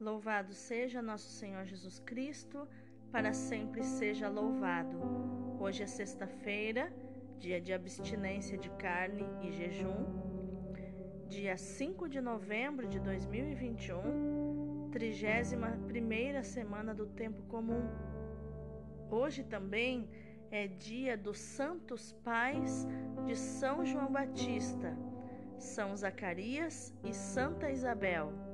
Louvado seja nosso Senhor Jesus Cristo, para sempre seja louvado. Hoje é sexta-feira, dia de abstinência de carne e jejum, dia 5 de novembro de 2021, 31 semana do tempo comum. Hoje também é dia dos Santos Pais de São João Batista, São Zacarias e Santa Isabel.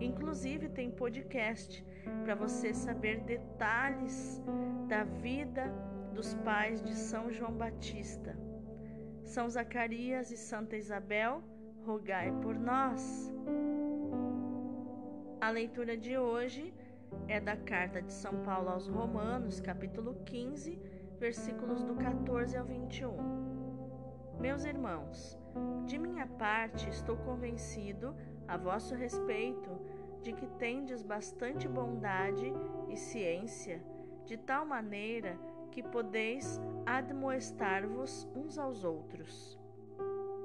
Inclusive tem podcast para você saber detalhes da vida dos pais de São João Batista. São Zacarias e Santa Isabel, rogai por nós. A leitura de hoje é da carta de São Paulo aos Romanos, capítulo 15, versículos do 14 ao 21. Meus irmãos, de minha parte estou convencido a vosso respeito de que tendes bastante bondade e ciência, de tal maneira que podeis admoestar-vos uns aos outros.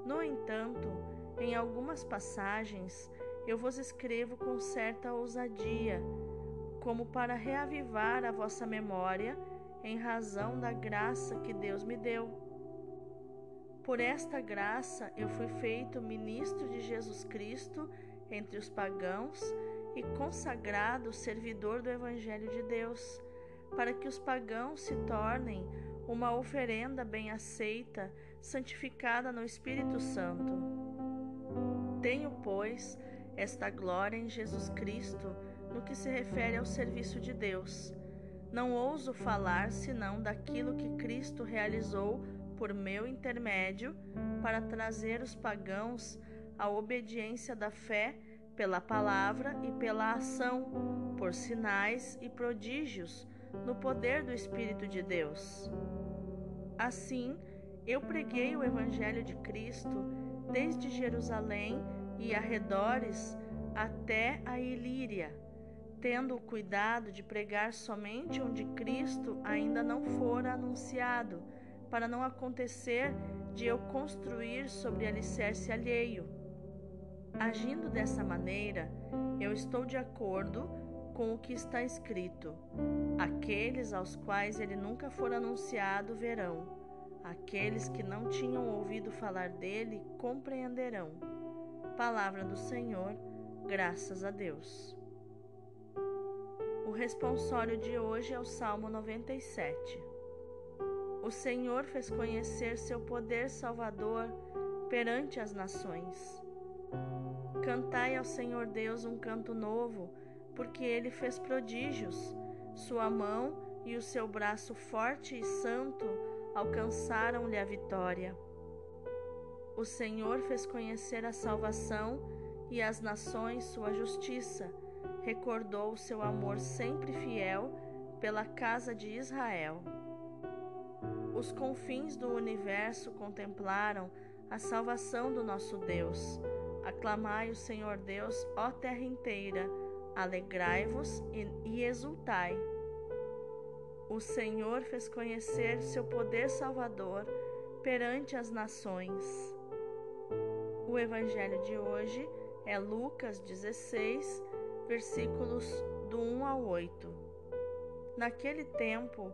No entanto, em algumas passagens eu vos escrevo com certa ousadia, como para reavivar a vossa memória em razão da graça que Deus me deu. Por esta graça eu fui feito ministro de Jesus Cristo entre os pagãos e consagrado servidor do Evangelho de Deus, para que os pagãos se tornem uma oferenda bem aceita, santificada no Espírito Santo. Tenho, pois, esta glória em Jesus Cristo no que se refere ao serviço de Deus. Não ouso falar senão daquilo que Cristo realizou por meu intermédio para trazer os pagãos à obediência da fé pela palavra e pela ação, por sinais e prodígios, no poder do Espírito de Deus. Assim, eu preguei o Evangelho de Cristo desde Jerusalém e arredores até a Ilíria, tendo o cuidado de pregar somente onde Cristo ainda não fora anunciado, para não acontecer de eu construir sobre alicerce alheio. Agindo dessa maneira, eu estou de acordo com o que está escrito: Aqueles aos quais ele nunca for anunciado verão, aqueles que não tinham ouvido falar dele compreenderão. Palavra do Senhor, graças a Deus. O responsório de hoje é o Salmo 97. O Senhor fez conhecer seu poder salvador perante as nações. Cantai ao Senhor Deus um canto novo, porque ele fez prodígios. Sua mão e o seu braço forte e santo alcançaram-lhe a vitória. O Senhor fez conhecer a salvação e as nações sua justiça. Recordou o seu amor sempre fiel pela casa de Israel. Os confins do universo contemplaram a salvação do nosso Deus. Aclamai o Senhor Deus, ó terra inteira, alegrai-vos e exultai. O Senhor fez conhecer seu poder salvador perante as nações. O evangelho de hoje é Lucas 16, versículos do 1 ao 8. Naquele tempo,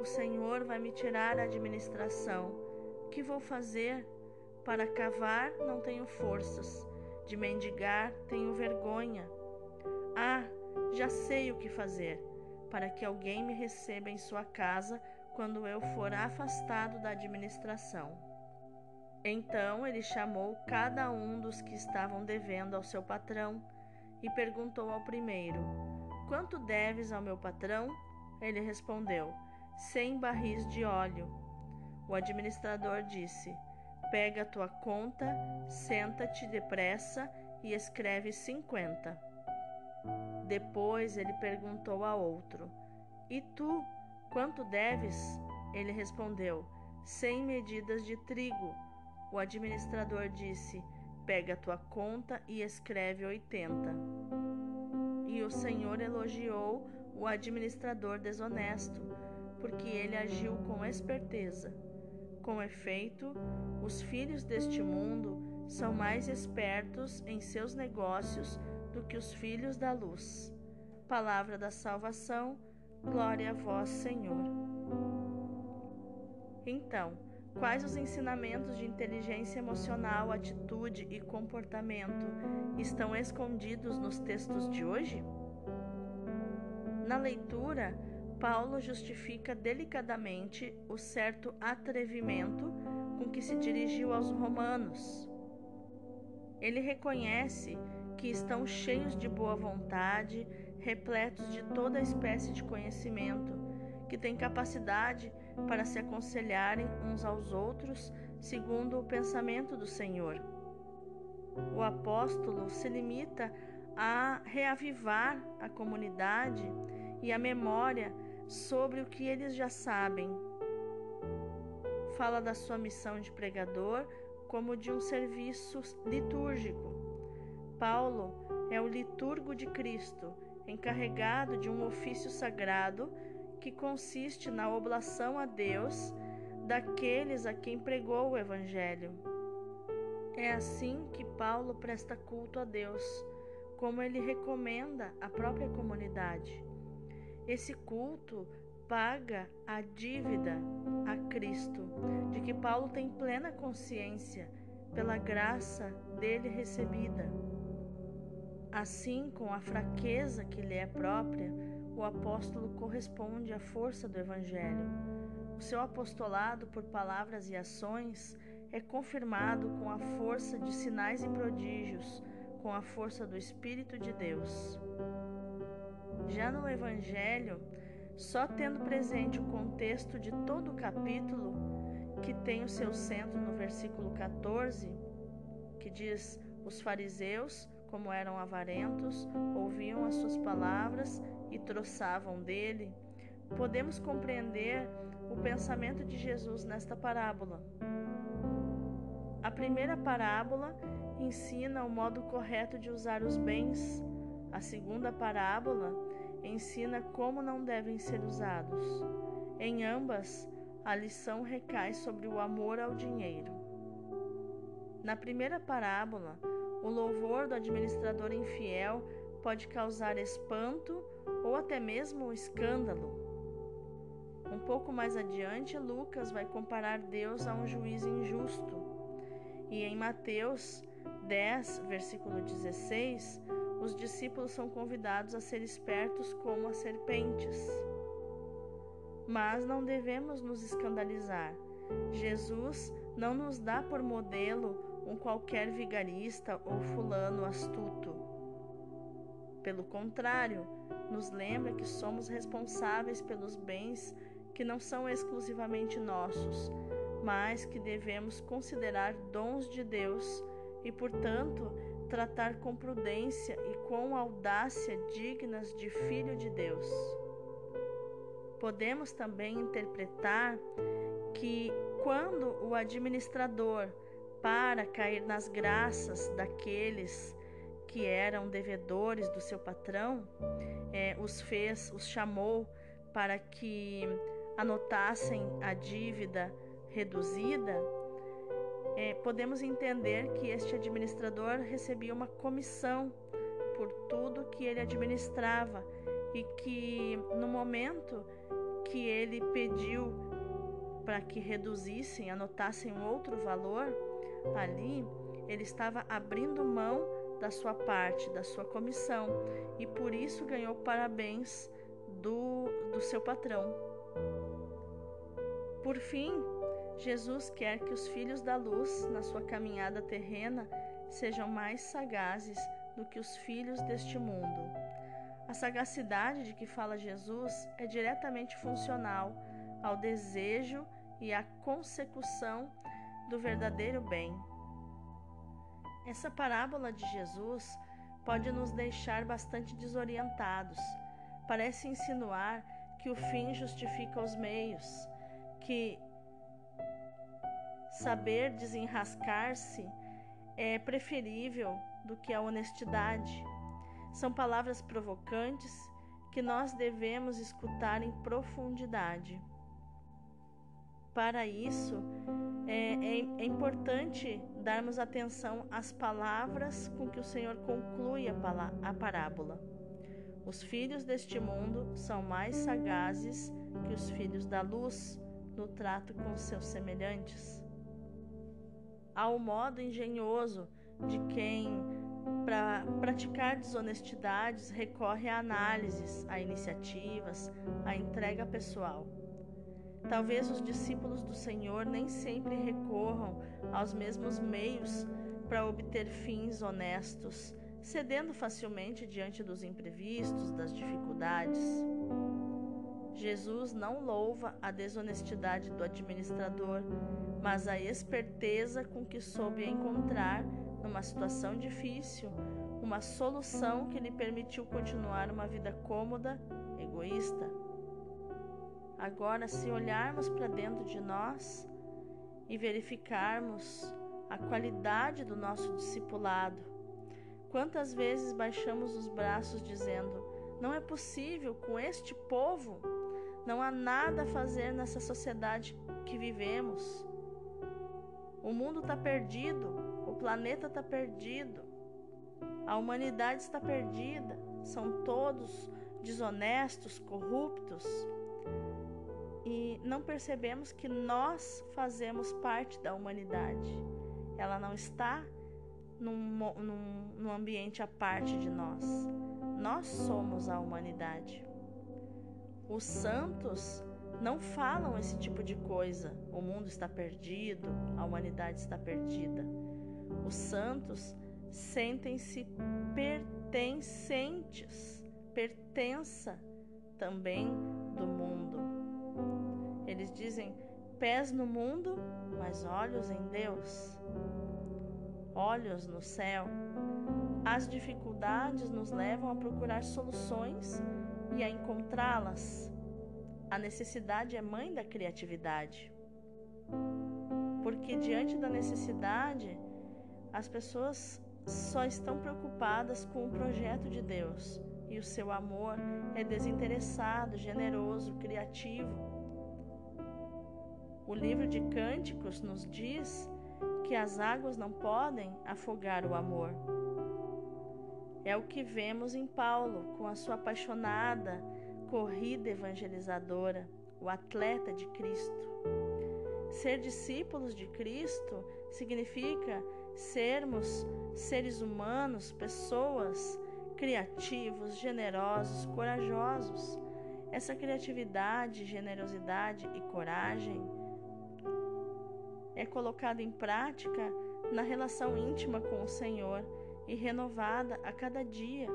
O Senhor vai me tirar a administração. Que vou fazer? Para cavar não tenho forças, de mendigar tenho vergonha. Ah, já sei o que fazer, para que alguém me receba em sua casa quando eu for afastado da administração. Então ele chamou cada um dos que estavam devendo ao seu patrão e perguntou ao primeiro: Quanto deves ao meu patrão? Ele respondeu: Cem barris de óleo. O administrador disse: Pega a tua conta, senta-te depressa e escreve cinquenta. Depois ele perguntou a outro: E tu, quanto deves? Ele respondeu: Cem medidas de trigo. O administrador disse: Pega a tua conta e escreve oitenta. E o Senhor elogiou o administrador desonesto, porque ele agiu com esperteza. Com efeito, os filhos deste mundo são mais espertos em seus negócios do que os filhos da luz. Palavra da salvação, glória a vós, Senhor. Então, quais os ensinamentos de inteligência emocional, atitude e comportamento estão escondidos nos textos de hoje? Na leitura, Paulo justifica delicadamente o certo atrevimento com que se dirigiu aos romanos. Ele reconhece que estão cheios de boa vontade, repletos de toda espécie de conhecimento, que têm capacidade para se aconselharem uns aos outros segundo o pensamento do Senhor. O apóstolo se limita a reavivar a comunidade e a memória sobre o que eles já sabem. Fala da sua missão de pregador como de um serviço litúrgico. Paulo é o liturgo de Cristo, encarregado de um ofício sagrado que consiste na oblação a Deus daqueles a quem pregou o Evangelho. É assim que Paulo presta culto a Deus, como ele recomenda à própria comunidade. Esse culto paga a dívida a Cristo, de que Paulo tem plena consciência pela graça dele recebida. Assim, com a fraqueza que lhe é própria, o apóstolo corresponde à força do Evangelho. O seu apostolado por palavras e ações é confirmado com a força de sinais e prodígios, com a força do Espírito de Deus. Já no Evangelho, só tendo presente o contexto de todo o capítulo, que tem o seu centro no versículo 14, que diz: Os fariseus, como eram avarentos, ouviam as suas palavras e troçavam dele, podemos compreender o pensamento de Jesus nesta parábola. A primeira parábola ensina o modo correto de usar os bens. A segunda parábola ensina como não devem ser usados. Em ambas, a lição recai sobre o amor ao dinheiro. Na primeira parábola, o louvor do administrador infiel pode causar espanto ou até mesmo escândalo. Um pouco mais adiante, Lucas vai comparar Deus a um juiz injusto. E em Mateus 10, versículo 16, os discípulos são convidados a ser espertos como as serpentes. Mas não devemos nos escandalizar. Jesus não nos dá por modelo um qualquer vigarista ou fulano astuto. Pelo contrário, nos lembra que somos responsáveis pelos bens que não são exclusivamente nossos, mas que devemos considerar dons de Deus e, portanto, tratar com prudência e com audácia dignas de filho de Deus. Podemos também interpretar que quando o administrador para cair nas graças daqueles que eram devedores do seu patrão, é, os fez, os chamou para que anotassem a dívida reduzida, é, podemos entender que este administrador recebia uma comissão por tudo que ele administrava e que no momento que ele pediu para que reduzissem, anotassem outro valor, ali ele estava abrindo mão da sua parte, da sua comissão, e por isso ganhou parabéns do, do seu patrão. Por fim, Jesus quer que os filhos da luz, na sua caminhada terrena, sejam mais sagazes do que os filhos deste mundo. A sagacidade de que fala Jesus é diretamente funcional ao desejo e à consecução do verdadeiro bem. Essa parábola de Jesus pode nos deixar bastante desorientados. Parece insinuar que o fim justifica os meios, que saber desenrascar-se é preferível do que a honestidade. São palavras provocantes que nós devemos escutar em profundidade. Para isso, é, é, é, importante darmos atenção às palavras com que o Senhor conclui a, a parábola. Os filhos deste mundo são mais sagazes que os filhos da luz no trato com seus semelhantes. Há o modo engenhoso de quem, para praticar desonestidades, recorre a análises, a iniciativas, a entrega pessoal. Talvez os discípulos do Senhor nem sempre recorram aos mesmos meios para obter fins honestos, cedendo facilmente diante dos imprevistos, das dificuldades. Jesus não louva a desonestidade do administrador, mas a esperteza com que soube encontrar, numa situação difícil, uma solução que lhe permitiu continuar uma vida cômoda, egoísta. Agora, se olharmos para dentro de nós e verificarmos a qualidade do nosso discipulado, quantas vezes baixamos os braços dizendo: não é possível com este povo, não há nada a fazer nessa sociedade que vivemos. O mundo está perdido, o planeta está perdido, a humanidade está perdida, são todos desonestos, corruptos e não percebemos que nós fazemos parte da humanidade. Ela não está num, num, num ambiente à parte de nós. Nós somos a humanidade. Os santos não falam esse tipo de coisa. O mundo está perdido, a humanidade está perdida. Os santos sentem-se pertencentes, pertença também do mundo. Eles dizem pés no mundo, mas olhos em Deus, olhos no céu. As dificuldades nos levam a procurar soluções e a encontrá-las. A necessidade é mãe da criatividade. Porque diante da necessidade, as pessoas só estão preocupadas com o projeto de Deus e o seu amor é desinteressado, generoso, criativo. O livro de Cânticos nos diz que as águas não podem afogar o amor. É o que vemos em Paulo, com a sua apaixonada corrida evangelizadora, o atleta de Cristo. Ser discípulos de Cristo significa sermos seres humanos, pessoas criativos, generosos, corajosos. Essa criatividade, generosidade e coragem é colocada em prática na relação íntima com o Senhor e renovada a cada dia.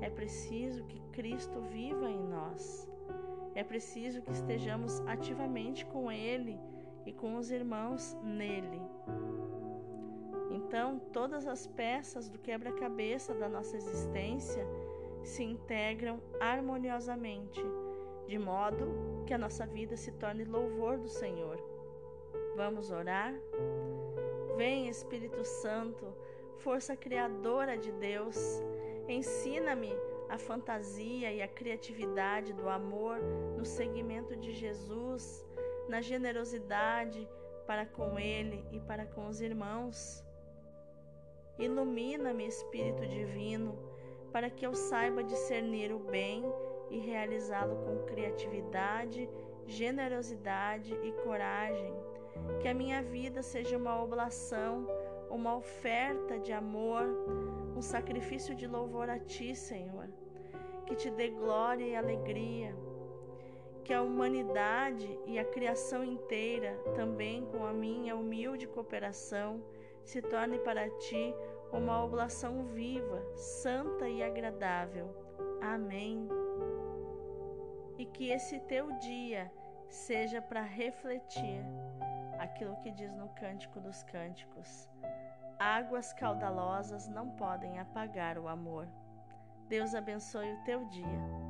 É preciso que Cristo viva em nós. É preciso que estejamos ativamente com Ele e com os irmãos nele. Então, todas as peças do quebra-cabeça da nossa existência se integram harmoniosamente, de modo que a nossa vida se torne louvor do Senhor. Vamos orar? Vem, Espírito Santo, força criadora de Deus, ensina-me a fantasia e a criatividade do amor no seguimento de Jesus, na generosidade para com Ele e para com os irmãos. Ilumina-me, Espírito Divino, para que eu saiba discernir o bem e realizá-lo com criatividade, generosidade e coragem que a minha vida seja uma oblação, uma oferta de amor, um sacrifício de louvor a Ti, Senhor. Que te dê glória e alegria. Que a humanidade e a criação inteira, também com a minha humilde cooperação, se torne para Ti uma oblação viva, santa e agradável. Amém. E que esse teu dia seja para refletir aquilo que diz no Cântico dos Cânticos. Águas caudalosas não podem apagar o amor. Deus abençoe o teu dia.